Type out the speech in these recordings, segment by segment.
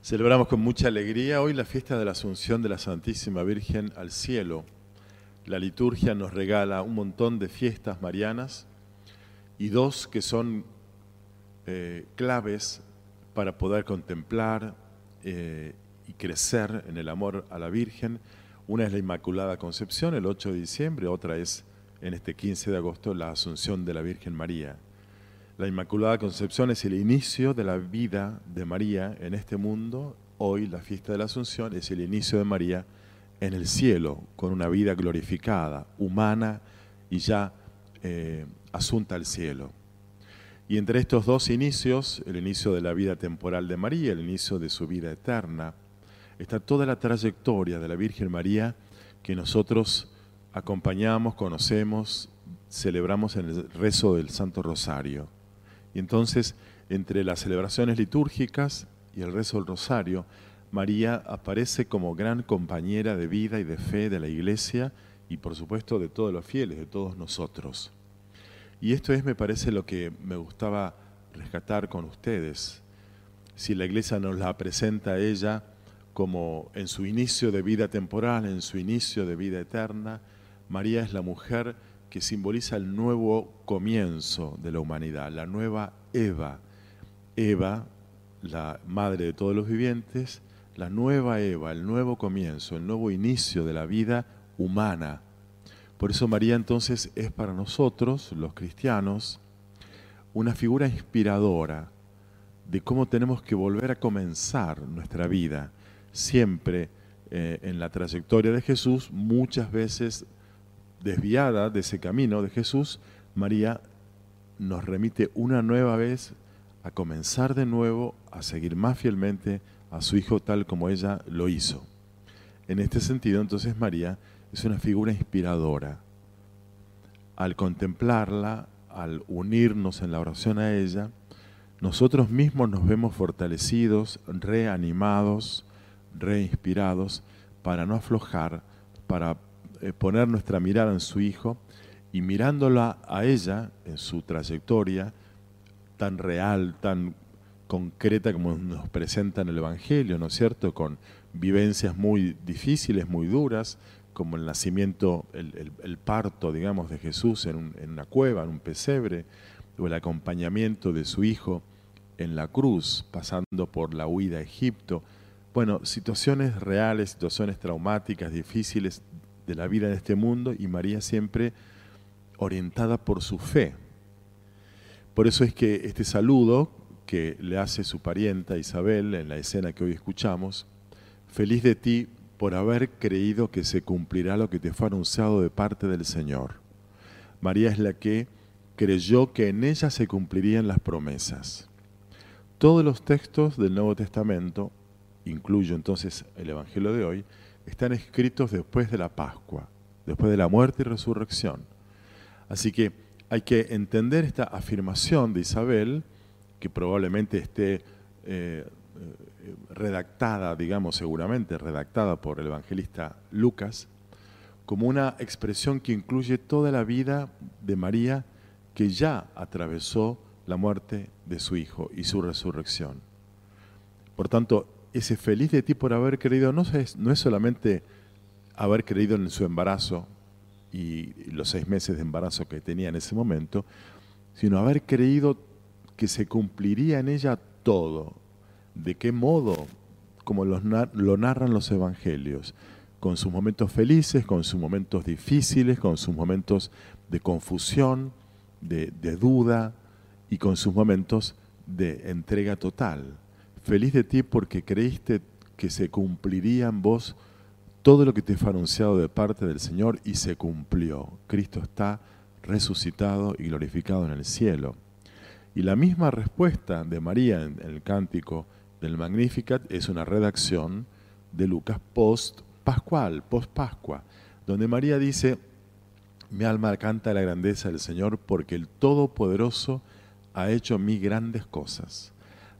Celebramos con mucha alegría hoy la fiesta de la Asunción de la Santísima Virgen al cielo. La liturgia nos regala un montón de fiestas marianas y dos que son eh, claves para poder contemplar eh, y crecer en el amor a la Virgen. Una es la Inmaculada Concepción, el 8 de diciembre, otra es en este 15 de agosto la Asunción de la Virgen María. La Inmaculada Concepción es el inicio de la vida de María en este mundo. Hoy la fiesta de la Asunción es el inicio de María en el cielo, con una vida glorificada, humana y ya eh, asunta al cielo. Y entre estos dos inicios, el inicio de la vida temporal de María, el inicio de su vida eterna, está toda la trayectoria de la Virgen María que nosotros acompañamos, conocemos, celebramos en el rezo del Santo Rosario. Entonces, entre las celebraciones litúrgicas y el rezo del rosario, María aparece como gran compañera de vida y de fe de la Iglesia y por supuesto de todos los fieles, de todos nosotros. Y esto es, me parece, lo que me gustaba rescatar con ustedes. Si la Iglesia nos la presenta a ella como en su inicio de vida temporal, en su inicio de vida eterna, María es la mujer que simboliza el nuevo comienzo de la humanidad, la nueva Eva. Eva, la madre de todos los vivientes, la nueva Eva, el nuevo comienzo, el nuevo inicio de la vida humana. Por eso María entonces es para nosotros, los cristianos, una figura inspiradora de cómo tenemos que volver a comenzar nuestra vida, siempre eh, en la trayectoria de Jesús, muchas veces desviada de ese camino de Jesús, María nos remite una nueva vez a comenzar de nuevo a seguir más fielmente a su Hijo tal como ella lo hizo. En este sentido, entonces María es una figura inspiradora. Al contemplarla, al unirnos en la oración a ella, nosotros mismos nos vemos fortalecidos, reanimados, reinspirados, para no aflojar, para poner nuestra mirada en su Hijo y mirándola a ella en su trayectoria tan real, tan concreta como nos presenta en el Evangelio, ¿no es cierto? Con vivencias muy difíciles, muy duras, como el nacimiento, el, parto, digamos, de Jesús en, en, una cueva, en un pesebre, o el acompañamiento de su hijo en la cruz, pasando por la huida a Egipto. Bueno, situaciones reales, situaciones traumáticas, difíciles, de la vida en este mundo y María siempre orientada por su fe. Por eso es que este saludo que le hace su parienta Isabel en la escena que hoy escuchamos, feliz de ti por haber creído que se cumplirá lo que te fue anunciado de parte del Señor. María es la que creyó que en ella se cumplirían las promesas. Todos los textos del Nuevo Testamento, incluyo entonces el Evangelio de hoy, están escritos después de la Pascua, después de la muerte y resurrección. Así que hay que entender esta afirmación de Isabel, que probablemente esté eh, eh, redactada, digamos seguramente, redactada por el evangelista Lucas, como una expresión que incluye toda la vida de María que ya atravesó la muerte de su Hijo y su resurrección. Por tanto, ese feliz de ti por haber creído no es, no es solamente haber creído en su embarazo y los seis meses de embarazo que tenía en ese momento, sino haber creído que se cumpliría en ella todo. ¿De qué modo? Como lo narran los evangelios, con sus momentos felices, con sus momentos difíciles, con sus momentos de confusión, de duda y con sus momentos de entrega total. Feliz de ti porque creíste que se cumpliría en vos todo lo que te fue anunciado de parte del Señor y se cumplió. Cristo está resucitado y glorificado en el cielo. Y la misma respuesta de María en el cántico del Magnificat es una redacción de Lucas post pascual, post pascua, donde María dice, mi alma canta la grandeza del Señor porque el Todopoderoso ha hecho mí grandes cosas.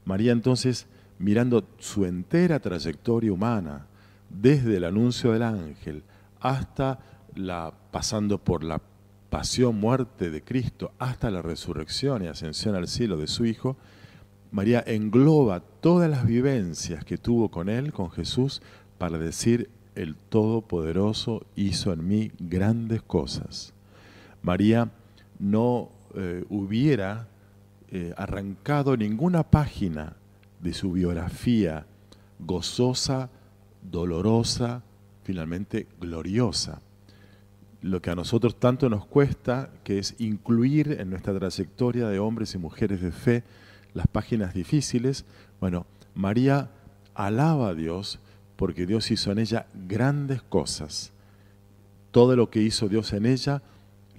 María entonces mirando su entera trayectoria humana, desde el anuncio del ángel hasta la pasando por la pasión, muerte de Cristo, hasta la resurrección y ascensión al cielo de su Hijo, María engloba todas las vivencias que tuvo con Él, con Jesús, para decir, el Todopoderoso hizo en mí grandes cosas. María no eh, hubiera eh, arrancado ninguna página de su biografía gozosa, dolorosa, finalmente gloriosa. Lo que a nosotros tanto nos cuesta, que es incluir en nuestra trayectoria de hombres y mujeres de fe las páginas difíciles, bueno, María alaba a Dios porque Dios hizo en ella grandes cosas. Todo lo que hizo Dios en ella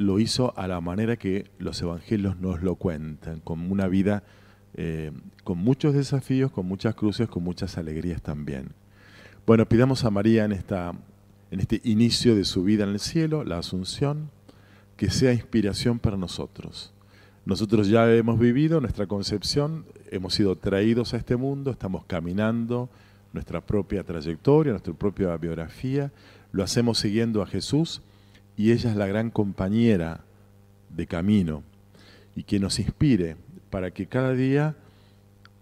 lo hizo a la manera que los evangelios nos lo cuentan, con una vida eh, con muchos desafíos, con muchas cruces, con muchas alegrías también. Bueno, pidamos a María en, esta, en este inicio de su vida en el cielo, la asunción, que sea inspiración para nosotros. Nosotros ya hemos vivido nuestra concepción, hemos sido traídos a este mundo, estamos caminando nuestra propia trayectoria, nuestra propia biografía, lo hacemos siguiendo a Jesús y ella es la gran compañera de camino y que nos inspire para que cada día,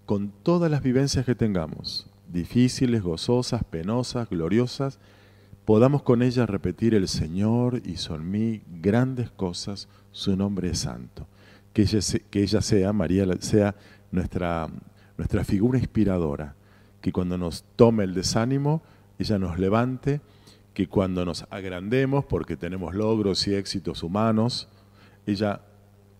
con todas las vivencias que tengamos, difíciles, gozosas, penosas, gloriosas, podamos con ella repetir el Señor hizo en mí grandes cosas, su nombre es santo. Que ella, que ella sea, María, sea nuestra, nuestra figura inspiradora, que cuando nos tome el desánimo, ella nos levante, que cuando nos agrandemos porque tenemos logros y éxitos humanos, ella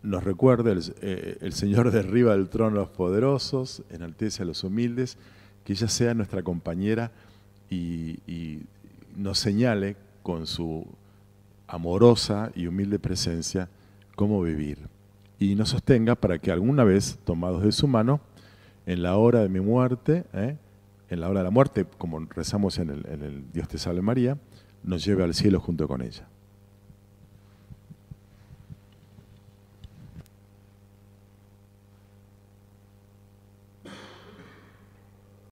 nos recuerde, el, eh, el, Señor derriba del trono a los poderosos, enaltece a los humildes, que ella sea nuestra compañera y, y nos señale con su amorosa y humilde presencia cómo vivir. Y nos sostenga para que alguna vez, tomados de su mano, en la hora de mi muerte, ¿eh? En la hora de la muerte, como rezamos en el, Dios te salve María, nos lleve al cielo junto con ella.